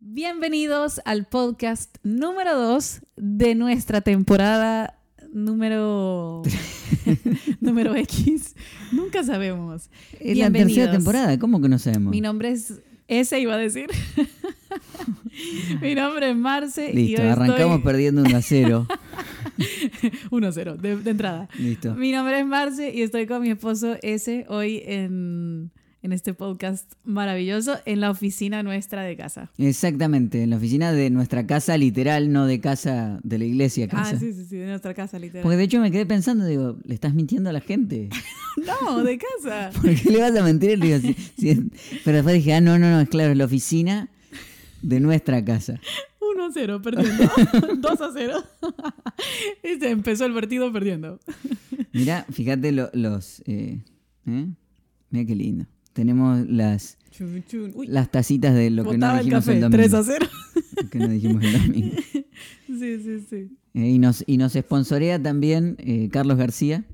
Bienvenidos al podcast número 2 de nuestra temporada número número X. Nunca sabemos. Es la tercera temporada, ¿cómo que no sabemos? Mi nombre es ese iba a decir. Mi nombre es Marce. Listo, arrancamos perdiendo 1 a 0. 1 a 0, de, de, entrada. Listo. Mi nombre es Marce y estoy con mi esposo ese hoy en en este podcast maravilloso en la oficina nuestra de casa. Exactamente, en la oficina de nuestra casa literal, no de casa de la iglesia. Ah, casa. Ah, sí, sí, sí, de nuestra casa literal. Porque de hecho me quedé pensando, digo, ¿le estás mintiendo a la gente? no, de casa. ¿Por qué le vas a mentir? Digo, pero después dije, ah, no, no, no, es claro, es la oficina de nuestra casa. 1 a 0, perdiendo. 2 a 0. y se empezó el partido perdiendo. Mira, fíjate los... Eh, ¿eh? Mira qué lindo. Tenemos las, las tacitas de lo que no dijimos el, domingo. 3 a 0. que no dijimos el domingo. Sí, sí, sí. Eh, y, nos, y nos sponsorea también eh, Carlos García.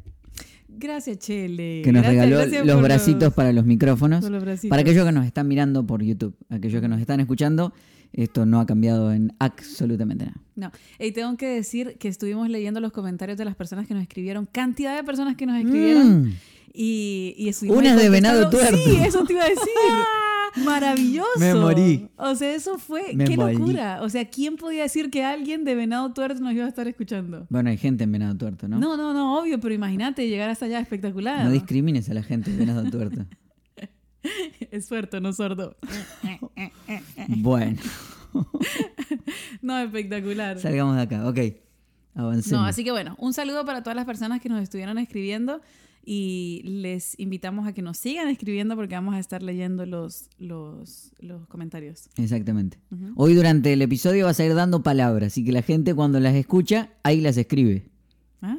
Gracias, Chele. Que nos regaló los bracitos para los micrófonos. Para aquellos que nos están mirando por YouTube, aquellos que nos están escuchando, esto no ha cambiado en absolutamente nada. No. Y tengo que decir que estuvimos leyendo los comentarios de las personas que nos escribieron, cantidad de personas que nos escribieron. Mm. Y, y Una de venado tuerto. Sí, eso te iba a decir. Maravilloso. Me morí. O sea, eso fue. qué locura. O sea, ¿quién podía decir que alguien de Venado Tuerto nos iba a estar escuchando? Bueno, hay gente en Venado Tuerto, ¿no? No, no, no, obvio, pero imagínate llegar hasta allá espectacular. No discrimines a la gente de Venado Tuerto. es suerte, no sordo. bueno. no, espectacular. Salgamos de acá, ok. Avancemos. No, así que bueno, un saludo para todas las personas que nos estuvieron escribiendo y les invitamos a que nos sigan escribiendo porque vamos a estar leyendo los, los, los comentarios. Exactamente. Hoy durante el episodio vas a ir dando palabras y que la gente cuando las escucha, ahí las escribe. ¿Ah?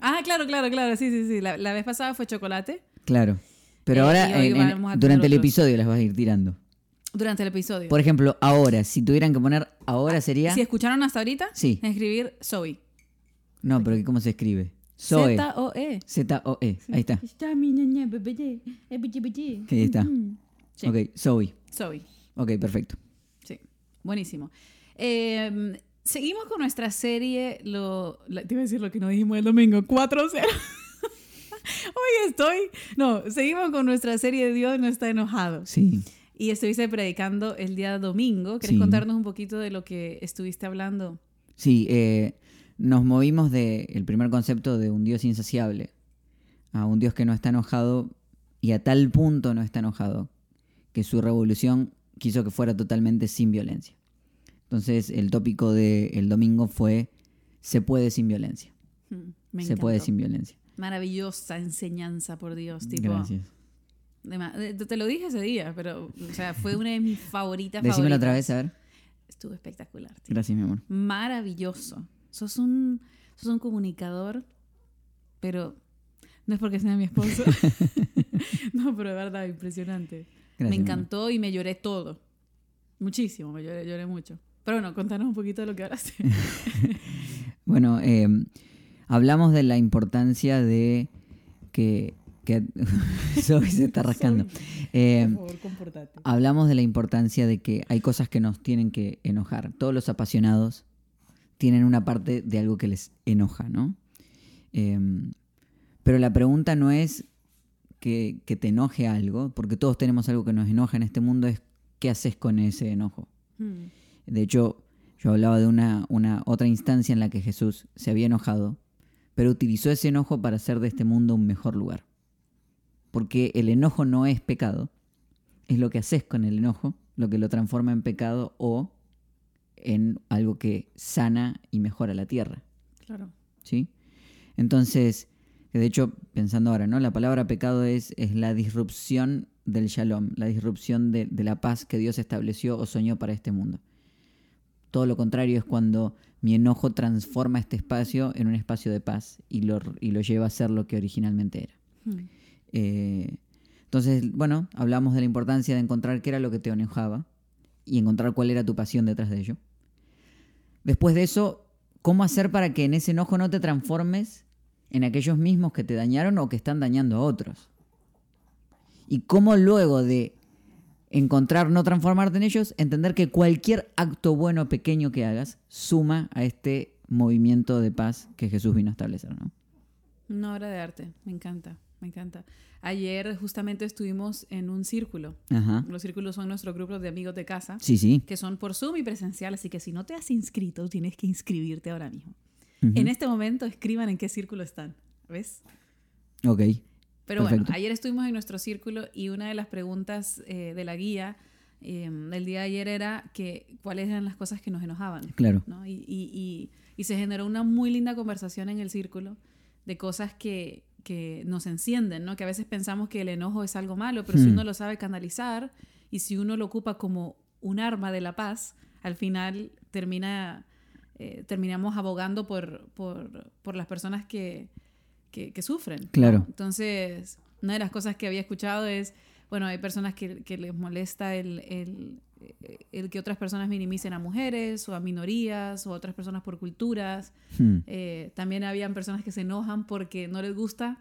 Ah, claro, claro, claro. Sí, sí, sí. La, vez pasada fue chocolate. Claro. Pero eh, ahora, durante el episodio las vas a ir tirando. Durante el episodio. Por ejemplo, ahora, si tuvieran que poner ahora sería... Si escucharon hasta ahorita, sí. escribir Zoe. No, pero ¿cómo se escribe? Z-O-E. Z-O-E. Ahí está. Ahí está. Ok, Zoe. Zoe. Ok, perfecto. Sí, buenísimo. Em, seguimos con nuestra serie, lo, te iba a decir lo que nos dijimos el domingo, 4-0. Hoy estoy, no, seguimos con nuestra serie de Dios no está enojado. Sí. Y estuviste predicando el día domingo. ¿Quieres contarnos un poquito de lo que estuviste hablando? Sí, eh, nos movimos del primer concepto de un Dios insaciable a un Dios que no está enojado y a tal punto no está enojado que su revolución quiso que fuera totalmente sin violencia. Entonces el tópico del domingo fue se puede sin violencia. Hmm, se puede sin violencia. Maravillosa enseñanza, por Dios. Tipo, Gracias. Te lo dije ese día, pero o sea, fue una de mis favoritas. Decímelo otra vez, a ver. Estuvo espectacular. Gracias, mi amor. Maravilloso. Sos un, sos un comunicador, pero no es porque sea mi esposo. no, pero de verdad, impresionante. me encantó y me lloré todo. Muchísimo, me lloré, lloré mucho. Pero bueno, contanos un poquito de lo que hablaste. bueno, eh, hablamos de la importancia de que... que se está rascando. Eh, Por favor, comportate. Hablamos de la importancia de que hay cosas que nos tienen que enojar. Todos los apasionados tienen una parte de algo que les enoja, ¿no? Em, pero la pregunta no es que, te enoje algo, porque todos tenemos algo que nos enoja en este mundo, es qué haces con ese enojo. Hmm. De hecho, yo hablaba de una, una otra instancia en la que Jesús se había enojado, pero utilizó ese enojo para hacer de este mundo un mejor lugar. Porque el enojo no es pecado, es lo que haces con el enojo, lo que lo transforma en pecado o en algo que sana y mejora la tierra. Claro. ¿Sí? Entonces, de hecho, pensando ahora, ¿no? La palabra pecado es, es la disrupción del shalom, la disrupción de, la paz que Dios estableció o soñó para este mundo. Todo lo contrario es cuando mi enojo transforma este espacio en un espacio de paz y lo, y lo lleva a ser lo que originalmente era. Hmm. Eh, entonces, bueno, hablamos de la importancia de encontrar qué era lo que te enojaba y encontrar cuál era tu pasión detrás de ello. Después de eso, ¿cómo hacer para que en ese enojo no te transformes en aquellos mismos que te dañaron o que están dañando a otros? Y cómo luego de encontrar, no transformarte en ellos, entender que cualquier acto bueno pequeño que hagas suma a este movimiento de paz que Jesús vino a establecer, ¿no? Una obra de arte, me encanta, me encanta. Ayer justamente estuvimos en un círculo. Los círculos son nuestros grupos de amigos de casa. Sí, sí. Que son por Zoom y presencial, así que si no te has inscrito, tienes que inscribirte ahora mismo. En este momento escriban en qué círculo están, ¿ves? Ok. Pero bueno, ayer estuvimos en nuestro círculo y una de las preguntas eh, de la guía eh, del día de ayer era que cuáles eran las cosas que nos enojaban. Claro. ¿no? Y, y, y, se generó una muy linda conversación en el círculo de cosas que, que, nos encienden, ¿no? Que a veces pensamos que el enojo es algo malo, pero si hmm. uno lo sabe canalizar y si uno lo ocupa como un arma de la paz, al final termina, eh, terminamos abogando por, por, por las personas que, que, sufren. Claro. Entonces, una de las cosas que había escuchado es, bueno, hay personas que, que les molesta el, el, el, que otras personas minimicen a mujeres o a minorías o a otras personas por culturas. Hmm. Eh, también habían personas que se enojan porque no les gusta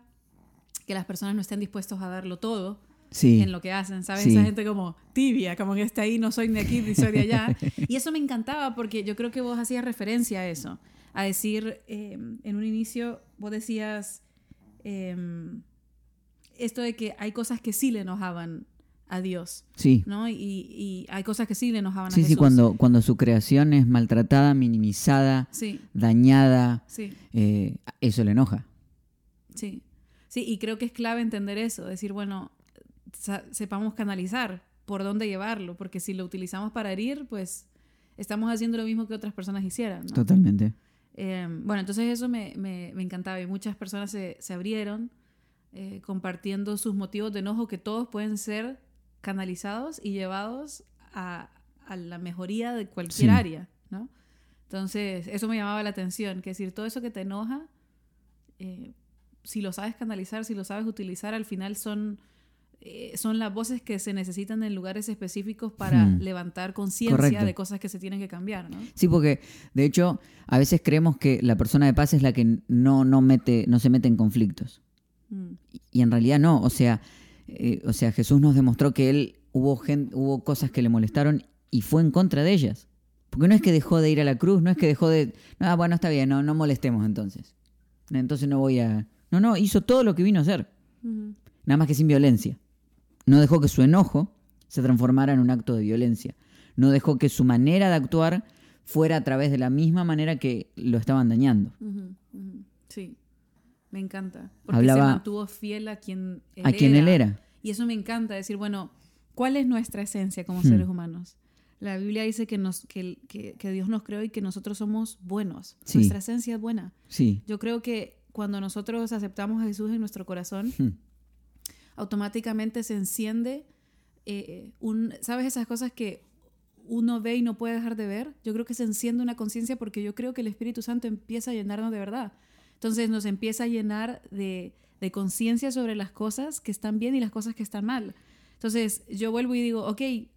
que las personas no estén dispuestos a darlo todo. en lo que hacen, ¿sabes? Esa gente como tibia, como que está ahí, no soy ni aquí ni soy de allá. y eso me encantaba porque yo creo que vos hacías referencia a eso, a decir, eh, en un inicio, vos decías, Em, esto de que hay cosas que sí le enojaban a Dios. Sí. ¿no? Y, hay cosas que sí le enojaban a Jesús. Sí, cuando, cuando su creación es maltratada, minimizada, dañada, eh, eso le enoja. Sí. Sí, y creo que es clave entender eso, decir, bueno, sepamos canalizar por dónde llevarlo, porque si lo utilizamos para herir, pues estamos haciendo lo mismo que otras personas hicieran. Totalmente. Em, bueno, entonces eso me, me, encantaba y muchas personas se, se abrieron eh, compartiendo sus motivos de enojo que todos pueden ser canalizados y llevados a, a la mejoría de cualquier área, ¿no? Entonces, eso me llamaba la atención, que decir, todo eso que te enoja, eh, si lo sabes canalizar, si lo sabes utilizar, al final son eh, son las voces que se necesitan en lugares específicos para hmm. levantar conciencia de cosas que se tienen que cambiar, ¿no? Sí, porque de hecho a veces creemos que la persona de paz es la que no, no, mete, no se mete en conflictos. Hmm. Y en realidad no, o sea, eh, o sea, Jesús nos demostró que él hubo, hubo cosas que le molestaron y fue en contra de ellas. Porque no es que dejó de ir a la cruz, no es que dejó de... Ah, bueno, está bien, no, no molestemos entonces. Entonces no voy a... No, no, hizo todo lo que vino a hacer. Nada más que sin violencia. No dejó que su enojo se transformara en un acto de violencia. No dejó que su manera de actuar fuera a través de la misma manera que lo estaban dañando. Sí, me encanta. Porque se mantuvo fiel a quien él, a era. Quien él era. Y eso me encanta, decir, bueno, ¿cuál es nuestra esencia como hmm. seres humanos? La Biblia dice que, nos, que, que, Dios nos creó y que nosotros somos buenos. Nuestra esencia es buena. Sí. Yo creo que cuando nosotros aceptamos a Jesús en nuestro corazón, hmm automáticamente se enciende eh, un, ¿sabes? Esas cosas que uno ve y no puede dejar de ver. Yo creo que se enciende una conciencia porque yo creo que el Espíritu Santo empieza a llenarnos de verdad. Entonces nos empieza a llenar de, de conciencia sobre las cosas que están bien y las cosas que están mal. Entonces yo vuelvo y digo, ok, eh,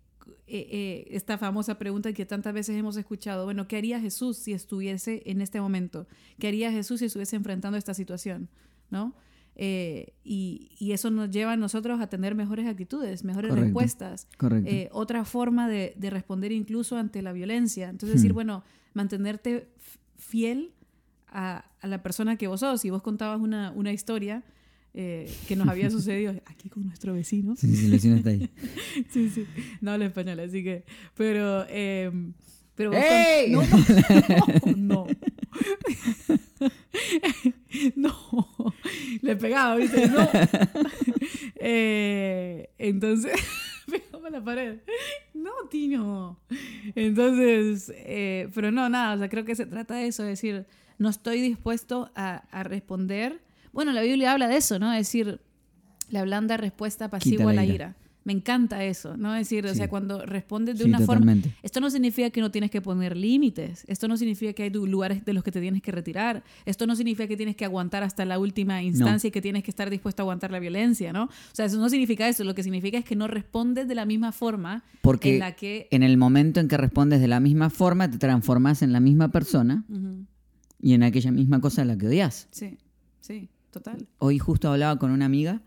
eh, esta famosa pregunta que tantas veces hemos escuchado, bueno, ¿qué haría Jesús si estuviese en este momento? ¿Qué haría Jesús si estuviese enfrentando esta situación? ¿No? Eh, y, eso nos lleva a nosotros a tener mejores actitudes, mejores respuestas, eh, otra forma de, responder incluso ante la violencia. Entonces decir, hmm. bueno, mantenerte fiel a, la persona que vos sos. Si vos contabas una, una historia eh, que nos había sucedido aquí con nuestro vecino. Sí, sí, el vecino está ahí. sí, sí, no habla español, así que, pero... pero ¡Ey! no, no. no. Le pegaba, ¿viste? No. Eh, entonces, pegaba la pared. No, Tino. Entonces, eh, pero no, nada, o sea, creo que se trata de eso, es decir, no estoy dispuesto a, a responder. Bueno, la Biblia habla de eso, ¿no? Es decir, la blanda respuesta pasiva a la ira. Me encanta eso, ¿no? Es decir, o sea, cuando respondes de una forma... Esto no significa que no tienes que poner límites, esto no significa que hay lugares de los que te tienes que retirar, esto no significa que tienes que aguantar hasta la última instancia y que tienes que estar dispuesto a aguantar la violencia, ¿no? O sea, eso no significa eso, lo que significa es que no respondes de la misma forma Porque en la que... en el momento en que respondes de la misma forma, te transformas en la misma persona y en aquella misma cosa a la que odias. Sí, sí, total. Hoy justo hablaba con una amiga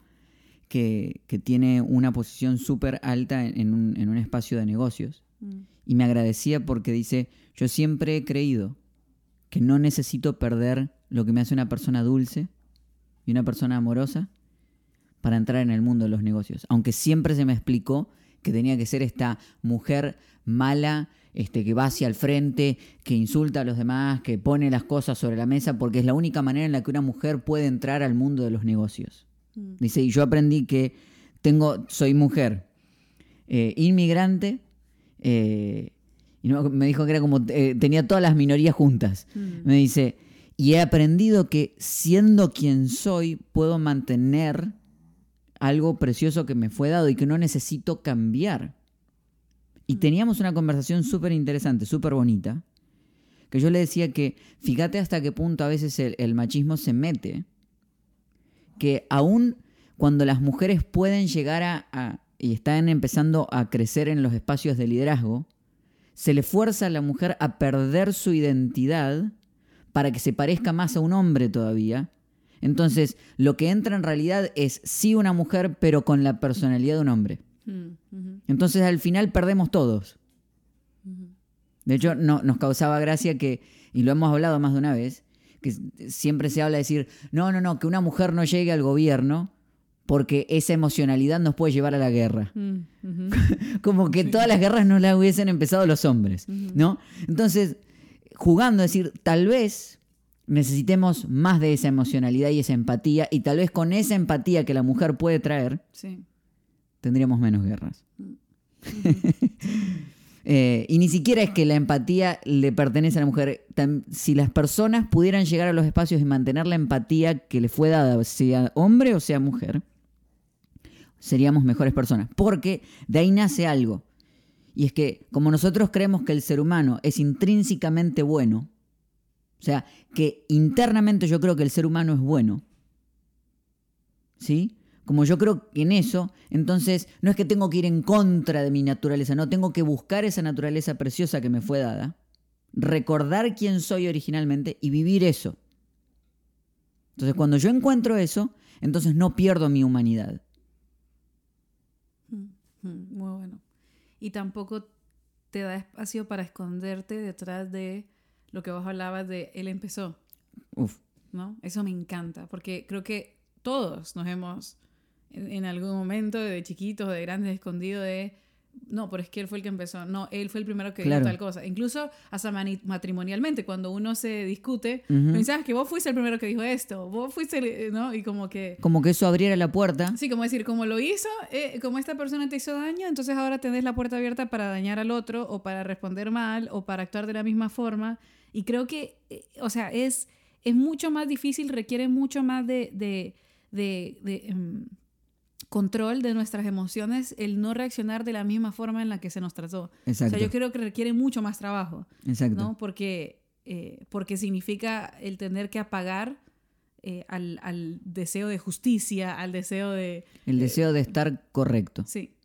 que, tiene una posición súper alta en, un, espacio de negocios. Mm. Y me agradecía porque dice, yo siempre he creído que no necesito perder lo que me hace una persona dulce y una persona amorosa para entrar en el mundo de los negocios. Aunque siempre se me explicó que tenía que ser esta mujer mala, este, que va hacia el frente, que insulta a los demás, que pone las cosas sobre la mesa, porque es la única manera en la que una mujer puede entrar al mundo de los negocios. Mm. Dice, y yo aprendí que tengo, soy mujer, eh, inmigrante, eh, y me dijo que era como, eh, tenía todas las minorías juntas. Mm. Me dice, y he aprendido que siendo quien soy, puedo mantener algo precioso que me fue dado y que no necesito cambiar. Y mm. teníamos una conversación súper interesante, súper bonita, que yo le decía que fíjate hasta qué punto a veces el machismo se mete que aún cuando las mujeres pueden llegar a, y están empezando a crecer en los espacios de liderazgo, se le fuerza a la mujer a perder su identidad para que se parezca más a un hombre todavía. Entonces, lo que entra en realidad es sí una mujer, pero con la personalidad de un hombre. Entonces, al final perdemos todos. De hecho, no, nos causaba gracia que, y lo hemos hablado más de una vez, que siempre se habla de decir, no, no, no, que una mujer no llegue al gobierno porque esa emocionalidad nos puede llevar a la guerra. Mm, Como que todas las guerras no las hubiesen empezado los hombres, ¿no? Entonces, jugando decir, tal vez necesitemos más de esa emocionalidad y esa empatía, y tal vez con esa empatía que la mujer puede traer, tendríamos menos guerras. Mm. Eh, y ni siquiera es que la empatía le pertenece a la mujer. si las personas pudieran llegar a los espacios y mantener la empatía que le fue dada, sea hombre o sea mujer, seríamos mejores personas. Porque de ahí nace algo. Y es que como nosotros creemos que el ser humano es intrínsecamente bueno, o sea, que internamente yo creo que el ser humano es bueno, ¿sí? Como yo creo en eso, entonces no es que tengo que ir en contra de mi naturaleza, no, tengo que buscar esa naturaleza preciosa que me fue dada, recordar quién soy originalmente y vivir eso. Entonces cuando yo encuentro eso, entonces no pierdo mi humanidad. Mm, mm, muy bueno. Y tampoco te da espacio para esconderte detrás de lo que vos hablabas de él empezó. Uf. ¿No? Eso me encanta, porque creo que todos nos hemos en, algún momento de chiquitos, de grandes, escondido de no, pero es que él fue el que empezó. No, él fue el primero que dijo tal cosa. Incluso hasta matrimonialmente, cuando uno se discute, pensabas que vos fuiste el primero que dijo esto, vos fuiste, ¿no? Y como que... Como que eso abriera la puerta. Sí, como decir, como lo hizo, eh, como esta persona te hizo daño, entonces ahora tenés la puerta abierta para dañar al otro o para responder mal o para actuar de la misma forma. Y creo que, eh, o sea, es, es mucho más difícil, requiere mucho más de... de, de, em, control de nuestras emociones el no reaccionar de la misma forma en la que se nos trató. Exacto. O sea, yo creo que requiere mucho más trabajo. Exacto. ¿no? Porque, eh, porque significa el tener que apagar eh, al, deseo de justicia, al deseo de... El eh, deseo de estar correcto. Sí.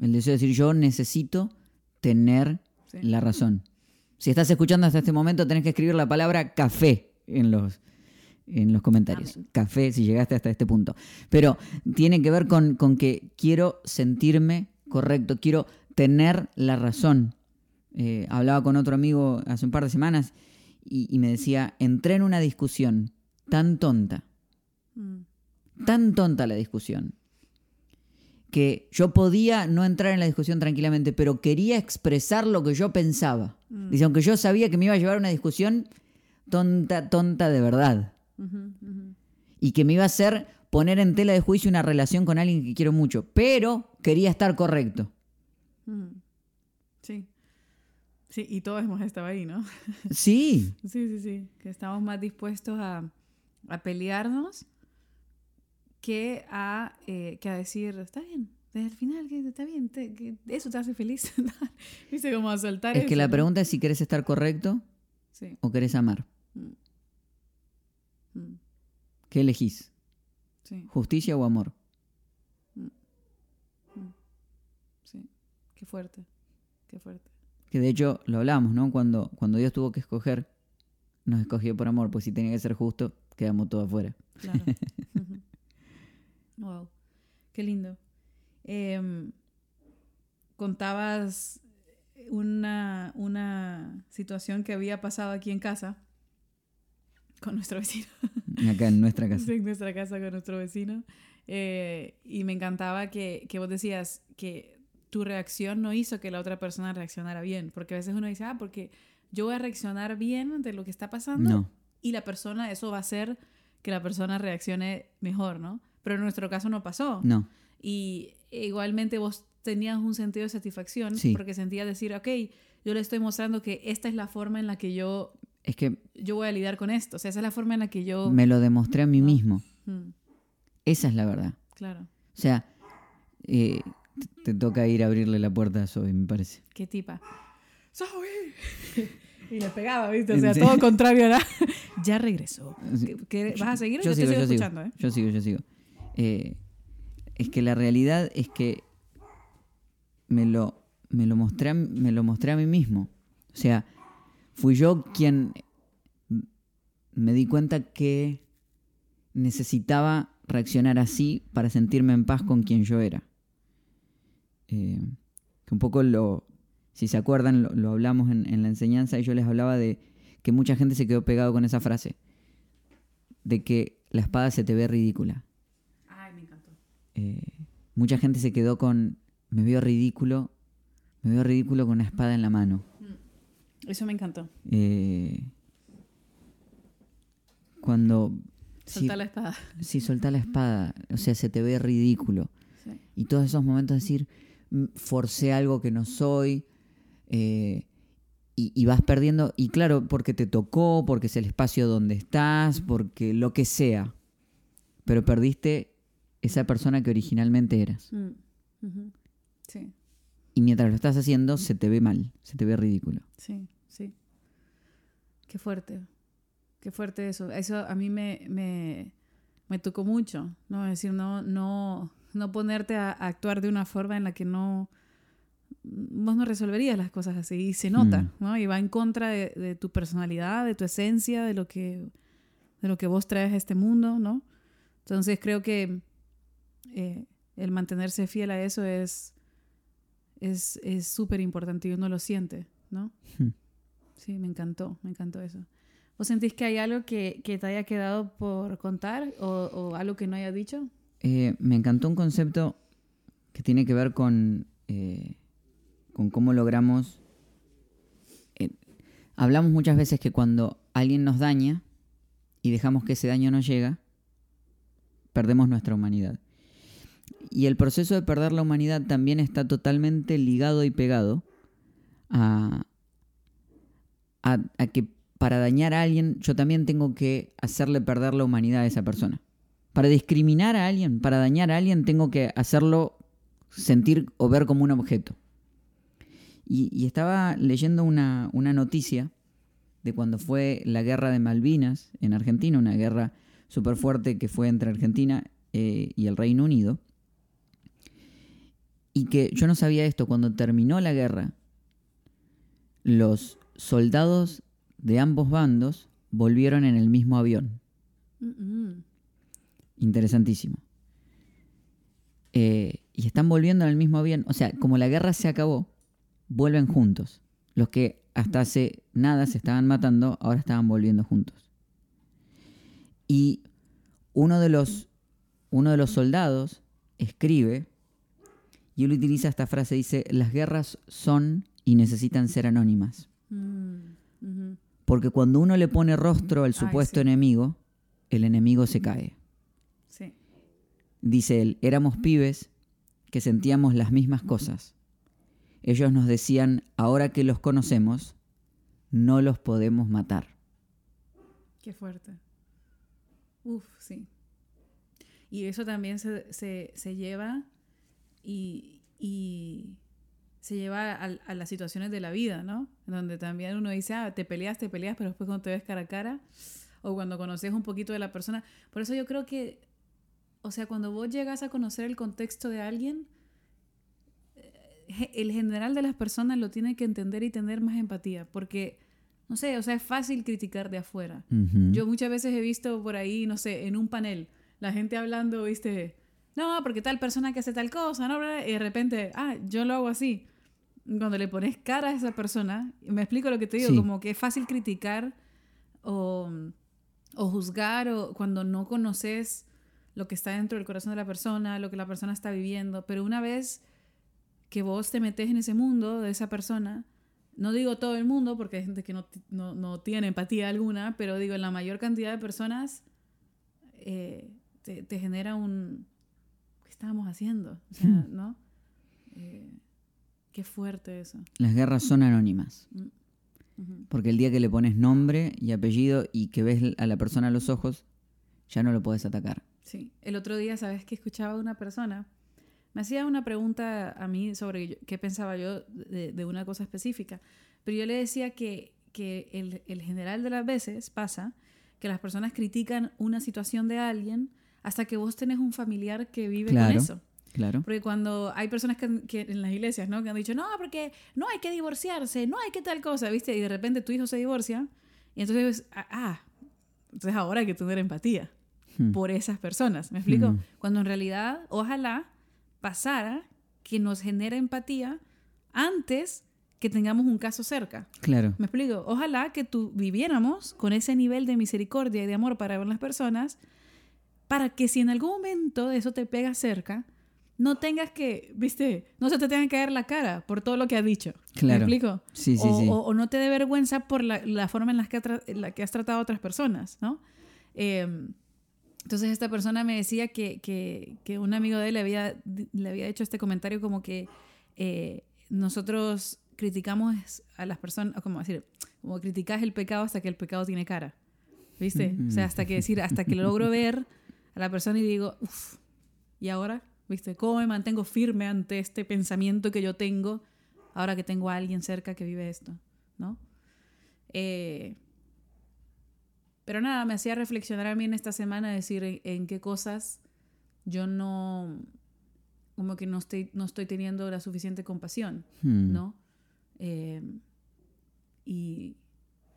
El deseo de decir, yo necesito tener la razón. Si estás escuchando hasta este momento, tenés que escribir la palabra café en los, en los comentarios. Café, si llegaste hasta este punto. Pero tiene que ver con, que quiero sentirme correcto, quiero tener la razón. Eh, hablaba con otro amigo hace un par de semanas y, me decía, entré en una discusión tan tonta, mm. tan tonta la discusión, que yo podía no entrar en la discusión tranquilamente, pero quería expresar lo que yo pensaba. Mm. Dice, aunque yo sabía que me iba a llevar a una discusión tonta, tonta de verdad. Y que me iba a hacer poner en tela de juicio una relación con alguien que quiero mucho, pero quería estar correcto. Sí. Sí, y todos hemos estado ahí, ¿no? Sí. sí, sí, sí. Que estamos más dispuestos a, pelearnos que a, eh, que a decir, está bien, desde el final, que está bien, que eso te hace feliz. Viste como a soltar. Es que la pregunta es si quieres estar correcto o querés amar. Mm. Mm. ¿Qué elegís? ¿Justicia o amor? Mm. Mm. Sí, qué fuerte, qué fuerte. Que de hecho lo hablamos, ¿no? Cuando, cuando Dios tuvo que escoger, nos escogió por amor, pues si tenía que ser justo, quedamos todos afuera. Claro. wow. qué lindo. Em, contabas una, una situación que había pasado aquí en casa con nuestro vecino. Acá en nuestra casa. en nuestra casa con nuestro vecino. Eh, y me encantaba que, que, vos decías que tu reacción no hizo que la otra persona reaccionara bien. Porque a veces uno dice, ah, porque yo voy a reaccionar bien ante lo que está pasando. No. Y la persona, eso va a hacer que la persona reaccione mejor, ¿no? Pero en nuestro caso no pasó. No. Y igualmente vos tenías un sentido de satisfacción Sí. porque sentías decir, ok, yo le estoy mostrando que esta es la forma en la que yo, Es que yo voy a lidiar con esto. O sea, esa es la forma en la que yo... me lo demostré a mí mismo. Mm, Esa es la verdad. claro. O sea, eh, te, toca ir a abrirle la puerta a Zoe, me parece. ¿Qué tipa? ¡Zoe! y le pegaba, ¿viste? O sea, todo contrario era... ya regresó. Sí. ¿Qué- qué- ¿Vas a seguir o Yo yo, sigo, te sigo yo sigo. escuchando, eh? Yo sigo, yo sigo. Eh, es que la realidad es que me lo, me lo, mostré, a, me lo mostré a mí mismo. O sea, fui yo quien me di cuenta que necesitaba reaccionar así para sentirme en paz con quien yo era. Eh, que un poco lo, si se acuerdan, lo, lo hablamos en, en la enseñanza y yo les hablaba de que mucha gente se quedó pegado con esa frase de que la espada se te ve ridícula. Ay, me encantó. Eh, mucha gente se quedó con, me veo ridículo, me veo ridículo con una espada en la mano. Eso me encantó. Eh, cuando... Soltar sí, la espada. sí, soltá la espada, o sea, se te ve ridículo. Sí. Y todos esos momentos de decir, "Mm, forcé algo que no soy, eh, y, y vas perdiendo, y claro, porque te tocó, porque es el espacio donde estás, porque lo que sea, pero perdiste esa persona que originalmente eras. Mm. Sí. Y mientras lo estás haciendo, se te ve mal, se te ve ridículo. Sí, sí. Qué fuerte. Qué fuerte eso. Eso a mí me, me, me tocó mucho, ¿no? Es decir, no, no, no ponerte a, a actuar de una forma en la que no vos no resolverías las cosas así y se nota, Mm. ¿no? Y va en contra de, de tu personalidad, de tu esencia, de lo que de lo que vos traes a este mundo, ¿no? Entonces creo que eh, el mantenerse fiel a eso es es importante y uno lo siente, ¿no? Hmm. Sí, me encantó, me encantó eso. ¿Vos sentís que hay algo que, que te haya quedado por contar o, algo que no haya dicho? Eh, me encantó un concepto que tiene que ver con, eh, con cómo logramos... eh, hablamos muchas veces que cuando alguien nos daña y dejamos que ese daño no llega, perdemos nuestra humanidad. Y el proceso de perder la humanidad también está totalmente ligado y pegado a, a, que para dañar a alguien yo también tengo que hacerle perder la humanidad a esa persona. Para discriminar a alguien, para dañar a alguien, tengo que hacerlo sentir o ver como un objeto. Y, y estaba leyendo una, una noticia de cuando fue la guerra de Malvinas en Argentina, una guerra súper fuerte que fue entre Argentina eh, y el Reino Unido. Y que yo no sabía esto, cuando terminó la guerra, los soldados de ambos bandos volvieron en el mismo avión. Interesantísimo. Eh, y están volviendo en el mismo avión. O sea, como la guerra se acabó, vuelven juntos. Los que hasta hace nada se estaban matando, ahora estaban volviendo juntos. Y uno de los, uno de los soldados escribe, y él utiliza esta frase, dice, las guerras son y necesitan ser anónimas. Mm. Porque cuando uno le pone rostro al Ay, supuesto sí. enemigo, el enemigo se cae. Sí. Dice él, éramos pibes que sentíamos las mismas cosas. Ellos nos decían, ahora que los conocemos, no los podemos matar. Qué fuerte. Uf, sí. Y eso también se, se, se lleva y, y se lleva a, a las situaciones de la vida, ¿no? Donde también uno dice, ah, te peleas, te peleas, pero después cuando te ves cara a cara o cuando conoces un poquito de la persona. Por eso yo creo que, o sea, cuando vos llegas a conocer el contexto de alguien, eh, el general de las personas lo tiene que entender y tener más empatía, porque, no sé, o sea, es fácil criticar de afuera. Yo muchas veces he visto por ahí, no sé, en un panel, la gente hablando, viste, no, porque tal persona que hace tal cosa, ¿no? Y de repente, ah, yo lo hago así. Cuando le pones cara a esa persona, me explico lo que te digo, como que es fácil criticar o, o juzgar o cuando no conoces lo que está dentro del corazón de la persona, lo que la persona está viviendo, pero una vez que vos te metes en ese mundo de esa persona, no digo todo el mundo, porque hay gente que no, no, no tiene empatía alguna, pero digo, en la mayor cantidad de personas eh, te, te, genera un... ¿Qué estábamos haciendo? O sea, hmm. ¿no? Eh, qué fuerte eso. Las guerras son anónimas. Mm. Porque el día que le pones nombre y apellido y que ves a la persona a los ojos, ya no lo puedes atacar. Sí. El otro día, ¿sabes que escuchaba a una persona? Me hacía una pregunta a mí sobre qué pensaba yo de, una cosa específica. Pero yo le decía que, que el, el, general de las veces pasa que las personas critican una situación de alguien hasta que vos tenés un familiar que vive con eso. Claro. Porque cuando hay personas que, que, en las iglesias, ¿no? Que han dicho, no, porque no hay que divorciarse, no hay que tal cosa, ¿viste? Y de repente tu hijo se divorcia y entonces, ah, ah entonces ahora hay que tener empatía. Hmm. por esas personas. ¿Me explico? Hmm. Cuando en realidad, ojalá pasara que nos genere empatía antes que tengamos un caso cerca. Claro. ¿Me explico? Ojalá que tú viviéramos con ese nivel de misericordia y de amor para ver las personas, para que si en algún momento eso te pega cerca, no tengas que, viste, no se te tenga que caer la cara por todo lo que has dicho. Claro. ¿Me explico? Sí, sí, o, sí. O, no te dé vergüenza por la, la forma en la, que la que has tratado a otras personas, ¿no? Eh, entonces esta persona me decía que, que, que, un amigo de él le había, le había hecho este comentario como que eh, nosotros criticamos a las personas, como decir, como criticas el pecado hasta que el pecado tiene cara. ¿Viste? O sea, hasta que decir, hasta que logro ver a la persona y digo, uff, ¿y ahora? ¿Viste? ¿Cómo me mantengo firme ante este pensamiento que yo tengo ahora que tengo a alguien cerca que vive esto? ¿No? Eh, pero nada, me hacía reflexionar a mí en esta semana, decir en, qué cosas yo no, como que no estoy, no estoy teniendo la suficiente compasión, hmm. ¿no? Eh, y,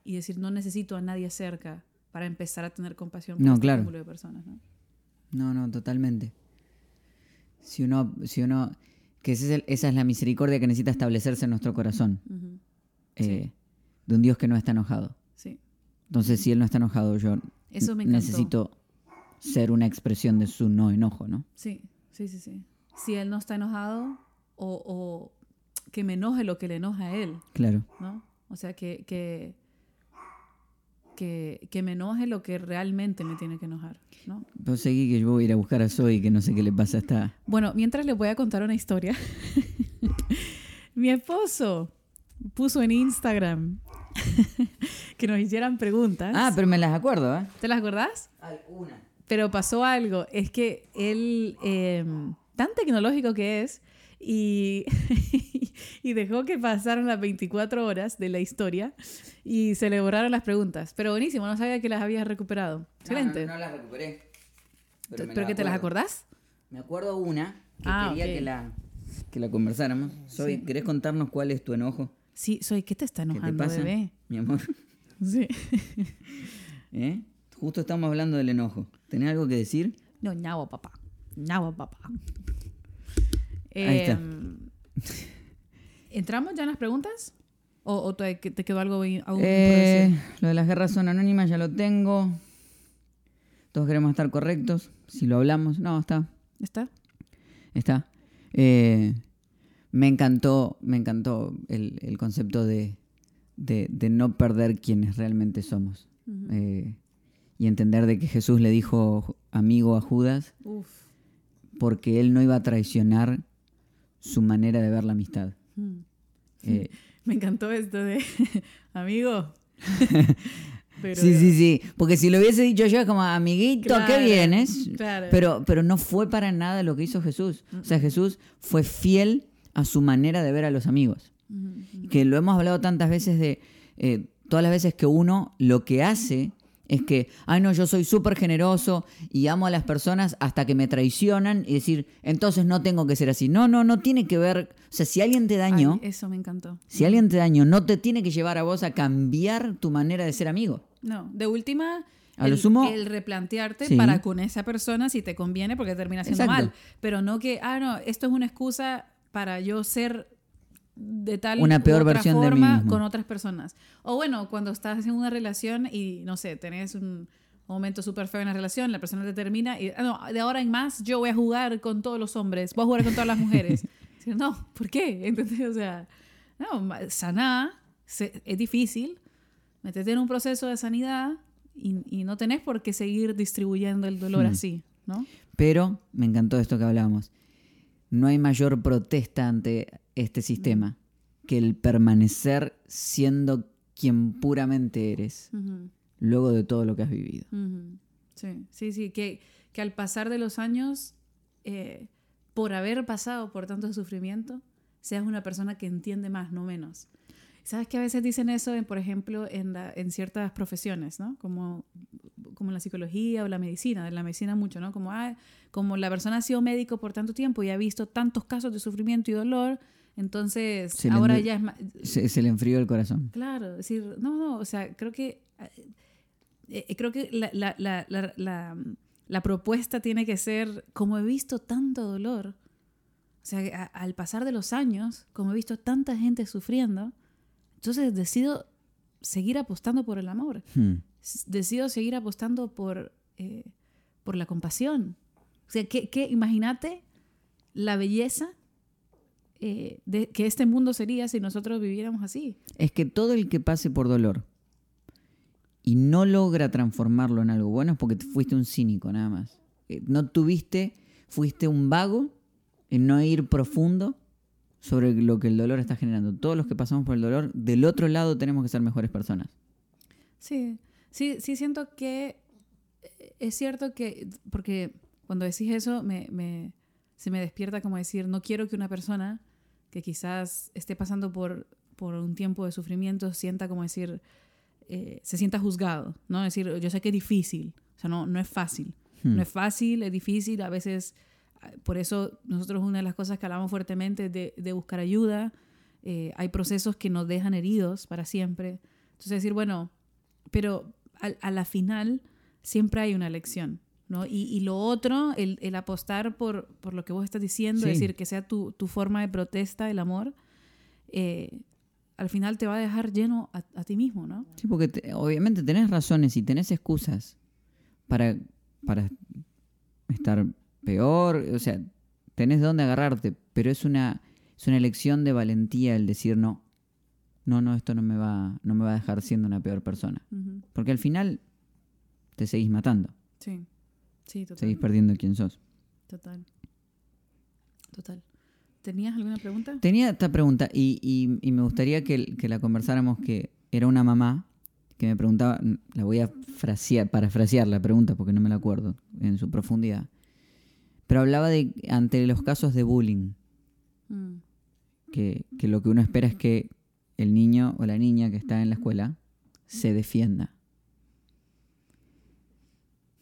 y, decir, no necesito a nadie cerca para empezar a tener compasión por no, este claro. de personas, ¿no? No, no, totalmente. Si uno, si uno, que esa es, esa es la misericordia que necesita establecerse en nuestro corazón, eh, de un Dios que no está enojado. Entonces, si él no está enojado, yo necesito ser una expresión de su no enojo, ¿no? Sí, sí, sí, sí. Si él no está enojado, o, que me enoje lo que le enoja a él. Claro. ¿no? O sea, que, que, que, me enoje lo que realmente me tiene que enojar. ¿no? Pues seguí que yo voy a ir a buscar a Zoe, que no sé qué le pasa hasta... Bueno, mientras les voy a contar una historia. Mi esposo puso en Instagram que nos hicieran preguntas. Ah, pero me las acuerdo, ¿eh? ¿Te las acordás? Alguna. Pero pasó algo. Es que él, em, tan tecnológico que es, y, y dejó que pasaran las 24 horas de la historia y se elaboraron las preguntas. Pero buenísimo, no sabía que las habías recuperado. Excelente. No, las recuperé. Pero, que te las acordás? Me acuerdo una que ah, quería que, la, que la conversáramos. Soy, ¿Querés contarnos cuál es tu enojo? Sí, soy, ¿qué te está enojando, ¿Qué bebé? Mi amor. Sí. ¿Eh? Justo estamos hablando del enojo. ¿Tenés algo que decir? No, ñavo, papá. Ñavo, papá. Ahí está. Em, ¿Entramos ya en las preguntas? ¿O, te, quedó algo aún eh, Lo de las guerras son anónimas ya lo tengo. Todos queremos estar correctos. Si lo hablamos, no, está. ¿Está? Está. Eh, me encantó, me encantó el, concepto de, no perder quienes realmente somos. Eh, y entender de que Jesús le dijo amigo a Judas porque él no iba a traicionar su manera de ver la amistad. Eh, me encantó esto de amigo. sí, sí, sí. Porque si lo hubiese dicho yo como amiguito, ¿qué vienes? Pero, pero no fue para nada lo que hizo Jesús. O sea, Jesús fue fiel a su manera de ver a los amigos. Que lo hemos hablado tantas veces de eh, todas las veces que uno lo que hace es que, ay no, yo soy súper generoso y amo a las personas hasta que me traicionan y decir, entonces no tengo que ser así. No, no, no tiene que ver, o sea, si alguien te dañó, eso me encantó. Si alguien te dañó, no te tiene que llevar a vos a cambiar tu manera de ser amigo. No, de última, A el, lo sumo. el replantearte para con esa persona si te conviene porque termina siendo mal. Pero no que, ah, no, esto es una excusa para yo ser de tal una peor versión forma de con otras personas. O bueno, cuando estás en una relación y no sé, tenés un momento súper feo en la relación, la persona te termina y ah, no, de ahora en más yo voy a jugar con todos los hombres, voy a jugar con todas las mujeres. no, ¿por qué? Entonces, o sea, no, sanar es difícil, meterte en un proceso de sanidad y, no tenés por qué seguir distribuyendo el dolor hmm. así, ¿no? Pero me encantó esto que hablamos. No hay mayor protesta ante este sistema que el permanecer siendo quien puramente eres luego de todo lo que has vivido. Sí, sí, sí, que, que, al pasar de los años, eh, por haber pasado por tanto sufrimiento, seas una persona que entiende más, no menos. ¿Sabes que a veces dicen eso, en, por ejemplo, en, en ciertas profesiones, ¿no? Como, como la psicología o la medicina, en la medicina mucho, ¿no? Como, ah, como la persona ha sido médico por tanto tiempo y ha visto tantos casos de sufrimiento y dolor, entonces ahora ya es más... Se, le enfrió el corazón. Claro, decir, no, no, o sea, creo que, eh, eh, creo que la, la, la, la, la propuesta tiene que ser, como he visto tanto dolor, o sea, al pasar de los años, como he visto tanta gente sufriendo, entonces decido seguir apostando por el amor. Hmm. Decido seguir apostando por, eh, por la compasión. O sea, que, imagínate la belleza eh, de, que este mundo sería si nosotros viviéramos así. Es que todo el que pase por dolor y no logra transformarlo en algo bueno es porque fuiste un cínico nada más. Eh, no tuviste, fuiste un vago en no ir profundo sobre lo que el dolor está generando. Todos los que pasamos por el dolor, del otro lado tenemos que ser mejores personas. Sí, sí, sí siento que eh, es cierto que, porque cuando decís eso, me, me, se me despierta como decir, no quiero que una persona que quizás esté pasando por, por un tiempo de sufrimiento sienta como decir, eh, se sienta juzgado, ¿no? Es decir, yo sé que es difícil, o sea, no, no es fácil. No hmm. es fácil, es difícil, a veces por eso nosotros una de las cosas que hablamos fuertemente es de, buscar ayuda. Eh, hay procesos que nos dejan heridos para siempre. Entonces decir, bueno, pero a, la final siempre hay una lección. ¿no? Y, lo otro, el, apostar por, por, lo que vos estás diciendo, es decir, que sea tu, tu, forma de protesta, el amor, eh, al final te va a dejar lleno a, ti mismo, ¿no? Sí, porque obviamente tenés razones y tenés excusas para, para estar peor, o sea, tenés de dónde agarrarte, pero es una, es una elección de valentía el decir no. No, no, esto no me va, no me va a dejar siendo una peor persona. Porque al final te seguís matando. Sí, sí, total. Seguís perdiendo quién sos. Total. Total. ¿Tenías alguna pregunta? Tenía esta pregunta y, y, me gustaría que, que, la conversáramos, que era una mamá que me preguntaba, la voy a frasear, parafrasear la pregunta porque no me la acuerdo en su profundidad. Pero hablaba de ante los casos de bullying. Mm. Que, lo que uno espera es que el niño o la niña que está en la escuela se defienda.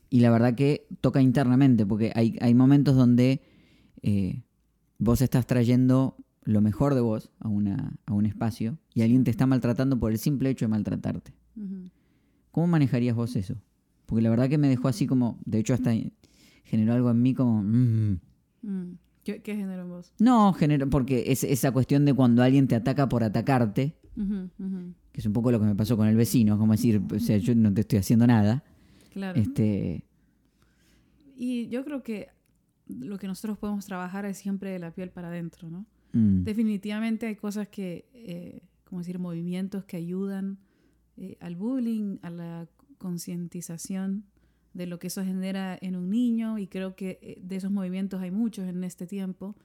Y la verdad que toca internamente, porque hay, hay momentos donde eh, vos estás trayendo lo mejor de vos a, una, a un espacio y alguien te está maltratando por el simple hecho de maltratarte. ¿Cómo manejarías vos eso? Porque la verdad que me dejó así como, de hecho hasta generó algo en mí como... Mm. Mm. ¿Qué, generó en vos? No, generó, porque es esa cuestión de cuando alguien te ataca por atacarte, que es un poco lo que me pasó con el vecino, como decir, o sea, yo no te estoy haciendo nada. Claro. Este... Y yo creo que lo que nosotros podemos trabajar es siempre de la piel para adentro, ¿no? Mm. Definitivamente hay cosas que, eh, como decir, movimientos que ayudan eh, al bullying, a la concientización de lo que eso genera en un niño y creo que eh, de esos movimientos hay muchos en este tiempo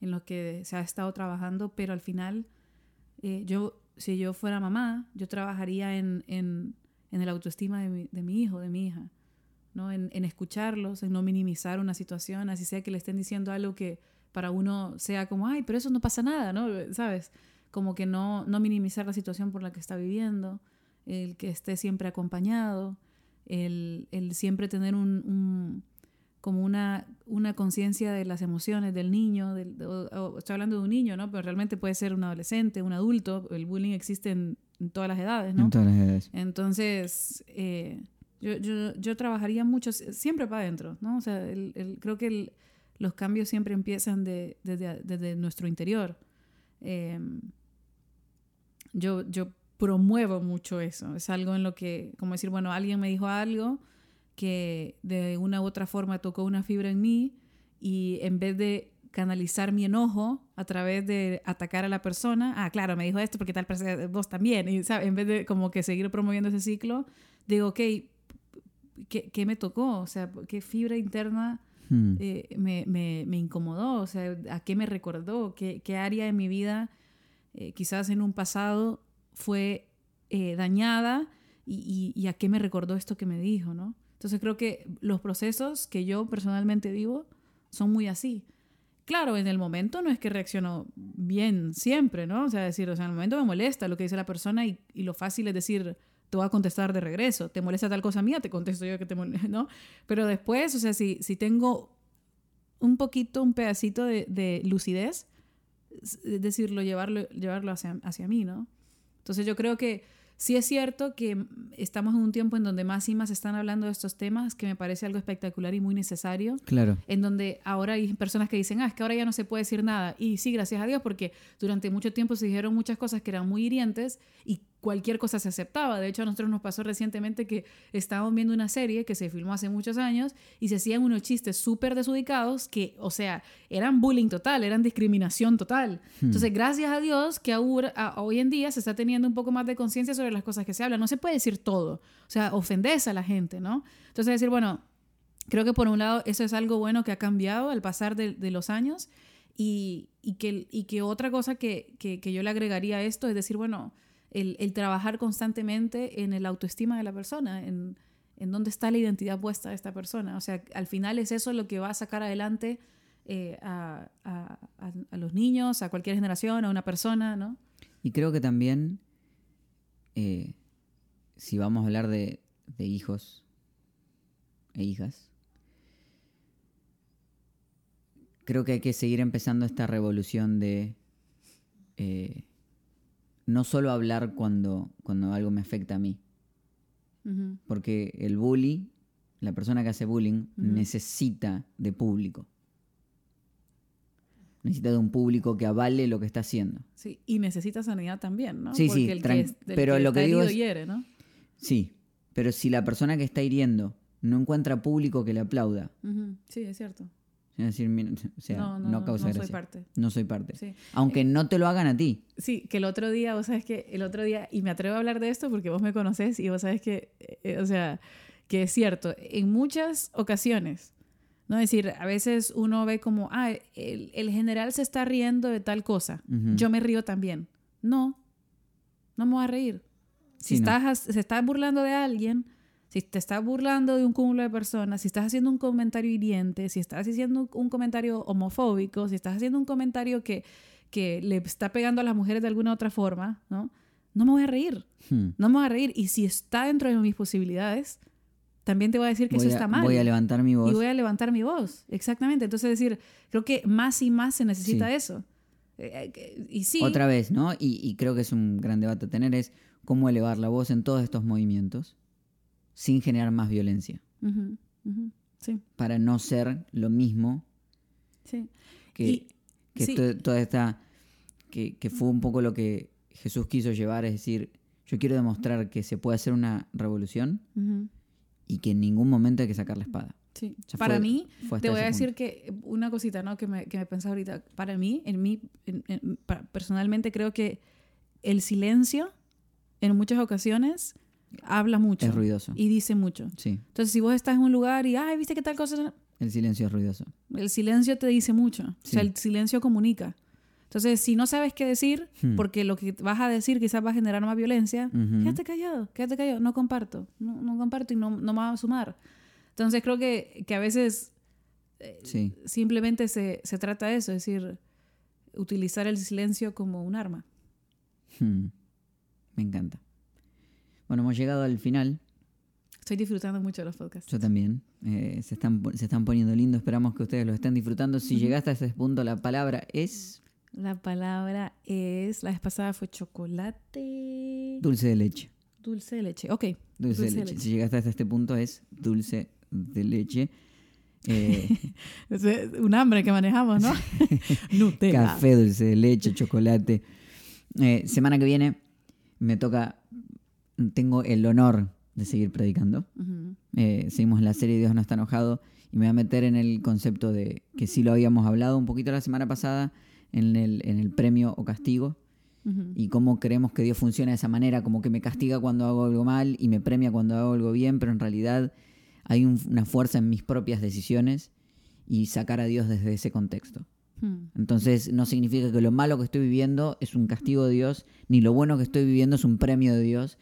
en los que se ha estado trabajando, pero al final eh, yo, si yo fuera mamá, yo trabajaría en, en, en el autoestima de mi, de mi, hijo, de mi hija, ¿no? En, en, escucharlos, en no minimizar una situación, así sea que le estén diciendo algo que para uno sea como, ay, pero eso no pasa nada, ¿no? ¿Sabes? Como que no, no minimizar la situación por la que está viviendo, el que esté siempre acompañado el, el siempre tener un, como una, una conciencia de las emociones del niño, del, estoy hablando de un niño, ¿no? Pero realmente puede ser un adolescente, un adulto, el bullying existe en, todas las edades, ¿no? En todas las edades. Entonces, eh, Yo, yo, yo trabajaría mucho, siempre para adentro, ¿no? O sea, el, creo que los cambios siempre empiezan de, desde, nuestro interior. Em, yo, yo promuevo mucho eso. Es algo en lo que, como decir, bueno, alguien me dijo algo que de una u otra forma tocó una fibra en mí y en vez de canalizar mi enojo a través de atacar a la persona, ah, claro, me dijo esto porque tal vos también, y en vez de como que seguir promoviendo ese ciclo, digo, ok, ¿qué, qué me tocó? O sea, ¿qué fibra interna hmm. eh, me, me, me, incomodó? O sea, ¿a qué me recordó? ¿Qué, qué área de mi vida eh, quizás en un pasado fue eh, dañada y, y, a qué me recordó esto que me dijo, ¿no? Entonces creo que los procesos que yo personalmente vivo son muy así. Claro, en el momento no es que reacciono bien siempre, ¿no? O sea, decir, o sea, en el momento me molesta lo que dice la persona y, y lo fácil es decir, te voy a contestar de regreso. ¿Te molesta tal cosa mía? Te contesto yo que te molesta, ¿no? Pero después, o sea, si, si tengo un poquito, un pedacito de, de lucidez, decirlo, llevarlo, llevarlo hacia, hacia mí, ¿no? Entonces yo creo que sí es cierto que estamos en un tiempo en donde más y más están hablando de estos temas, que me parece algo espectacular y muy necesario. Claro. En donde ahora hay personas que dicen, ah, es que ahora ya no se puede decir nada. Y sí, gracias a Dios, porque durante mucho tiempo se dijeron muchas cosas que eran muy hirientes y cualquier cosa se aceptaba. De hecho, a nosotros nos pasó recientemente que estábamos viendo una serie que se filmó hace muchos años y se hacían unos chistes súper desubicados que, o sea, eran bullying total, eran discriminación total. Hmm. Entonces, gracias a Dios que hoy en día se está teniendo un poco más de conciencia sobre las cosas que se hablan. No se puede decir todo. O sea, ofendes a la gente, ¿no? Entonces, decir, bueno, creo que por un lado eso es algo bueno que ha cambiado al pasar de, los años y, que, y que otra cosa que, que, que yo le agregaría a esto es decir, bueno, el, trabajar constantemente en el autoestima de la persona, en, dónde está la identidad puesta de esta persona. O sea, al final es eso lo que va a sacar adelante eh, a, los niños, a cualquier generación, a una persona, ¿no? Y creo que también, eh, si vamos a hablar de, hijos e hijas, creo que hay que seguir empezando esta revolución de eh, no solo hablar cuando, cuando algo me afecta a mí. Porque el bully, la persona que hace bullying, necesita de público. Necesita de un público que avale lo que está haciendo. Sí, y necesita sanidad también, ¿no? Sí, sí, pero lo que digo es, hiere, ¿no? Sí, pero si la persona que está hiriendo no encuentra público que le aplauda. Sí, es cierto. Es decir, o sea, no, no, causa no soy parte. No soy parte. Aunque no te lo hagan a ti. Sí, que el otro día, vos sabes que el otro día, y me atrevo a hablar de esto porque vos me conocés y vos sabes que, eh, o sea, que es cierto, en muchas ocasiones, ¿no? Es decir, a veces uno ve como, ah, el, el general se está riendo de tal cosa, yo me río también. No, no me voy a reír. Si estás, se está burlando de alguien, si te estás burlando de un cúmulo de personas, si estás haciendo un comentario hiriente, si estás haciendo un comentario homofóbico, si estás haciendo un comentario que, que le está pegando a las mujeres de alguna otra forma, ¿no? No me voy a reír. Hmm. No me voy a reír. Y si está dentro de mis posibilidades, también te voy a decir que eso está mal. Voy a levantar mi voz. Y voy a levantar mi voz. Exactamente. Entonces, decir, creo que más y más se necesita eso. Eh, eh, y sí. Otra vez, ¿no? Y, y creo que es un gran debate a tener, es cómo elevar la voz en todos estos movimientos sin generar más violencia. Sí. Para no ser lo mismo sí. que, toda esta... Que, fue un poco lo que Jesús quiso llevar, es decir, yo quiero demostrar que se puede hacer una revolución y que en ningún momento hay que sacar la espada. Sí. para mí, te voy a decir que una cosita ¿no? que, me, que me pensaba ahorita. Para mí, en mí, personalmente creo que el silencio en muchas ocasiones habla mucho. Es ruidoso. Y dice mucho. Sí. Entonces, si vos estás en un lugar y, ay, viste qué tal cosa. El silencio es ruidoso. El silencio te dice mucho. O sea, el silencio comunica. Entonces, si no sabes qué decir, hmm. porque lo que vas a decir quizás va a generar más violencia, quédate callado, quédate callado. No comparto. No, no comparto y no, no me va a sumar. Entonces, creo que, que a veces eh, sí. simplemente se, se, trata de eso, es decir, utilizar el silencio como un arma. Hmm. Me encanta. Bueno, hemos llegado al final. Estoy disfrutando mucho de los podcasts. Yo también. Eh, se, están, se están poniendo lindos. Esperamos que ustedes lo estén disfrutando. Si llegaste a ese punto, la palabra es. La palabra es. La vez pasada fue chocolate. Dulce de leche. Dulce de leche, ok. Dulce, de, leche. Si llegaste hasta este punto es dulce de leche. Eh, es un hambre que manejamos, ¿no? Nutella. Café, dulce de leche, chocolate. Eh, semana que viene me toca, tengo el honor de seguir predicando. Eh, seguimos la serie Dios no está enojado y me voy a meter en el concepto de que sí lo habíamos hablado un poquito la semana pasada en el, en el premio o castigo y cómo creemos que Dios funciona de esa manera, como que me castiga cuando hago algo mal y me premia cuando hago algo bien, pero en realidad hay una fuerza en mis propias decisiones y sacar a Dios desde ese contexto. Hmm. Entonces no significa que lo malo que estoy viviendo es un castigo de Dios, ni lo bueno que estoy viviendo es un premio de Dios,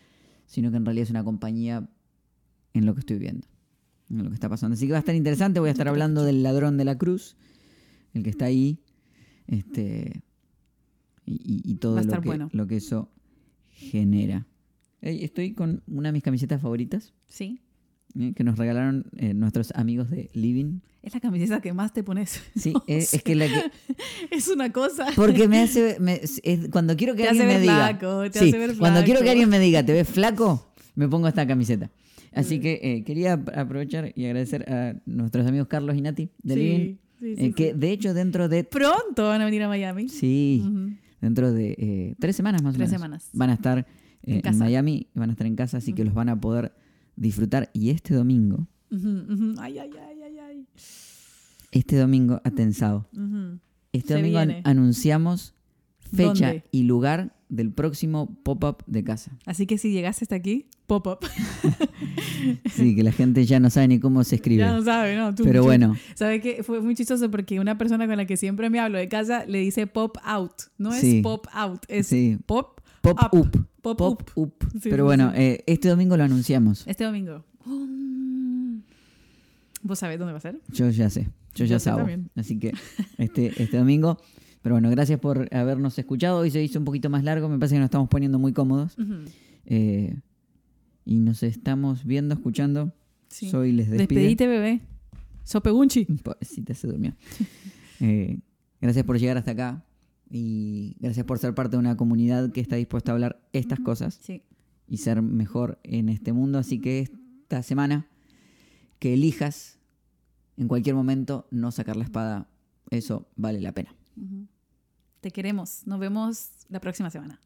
sino que en realidad es una compañía en lo que estoy viviendo, en lo que está pasando. Así que va a estar interesante, voy a estar hablando del ladrón de la cruz, el que está ahí, este, y, todo lo que, lo que eso genera. Estoy con una de mis camisetas favoritas. Sí. Eh, que nos regalaron eh, nuestros amigos de Living. Es la camiseta que más te pones. Sí, es, que la que... es una cosa. Porque me hace... cuando quiero que alguien me diga... te hace ver flaco. Cuando quiero que alguien me diga, ¿te ves flaco? Me pongo esta camiseta. Así que eh, quería aprovechar y agradecer a nuestros amigos Carlos y Nati de Living. Sí, que de hecho dentro de... Pronto van a venir a Miami. Sí dentro de eh, tres semanas más o menos. semanas. Van a estar eh, en, Miami, van a estar en casa, así que los van a poder disfrutar. Y este domingo. Ay, ay, ay, ay, ay. Este domingo, atensado. Este domingo anunciamos fecha y lugar del próximo pop-up de casa. Así que si llegaste hasta aquí, pop-up. sí, que la gente ya no sabe ni cómo se escribe. Ya no sabe, ¿no? Pero bueno. ¿Sabes qué? Fue muy chistoso porque una persona con la que siempre me hablo de casa le dice pop out. No es pop out, es pop Pop up. Pop, up. Pero bueno, eh, este domingo lo anunciamos. Este domingo. ¿Vos sabés dónde va a ser? Yo ya sé. Yo ya sé. Así que este, este domingo pero bueno, gracias por habernos escuchado. Hoy se hizo un poquito más largo, me parece que nos estamos poniendo muy cómodos. Eh, y nos estamos viendo, escuchando. Soy Les Despide. Despedite, bebé. Sopegunchi. Pobrecita, se durmió. Eh, gracias por llegar hasta acá. Y gracias por ser parte de una comunidad que está dispuesta a hablar estas cosas. Y ser mejor en este mundo. Así que esta semana, que elijas en cualquier momento no sacar la espada, eso vale la pena. Te queremos. Nos vemos la próxima semana.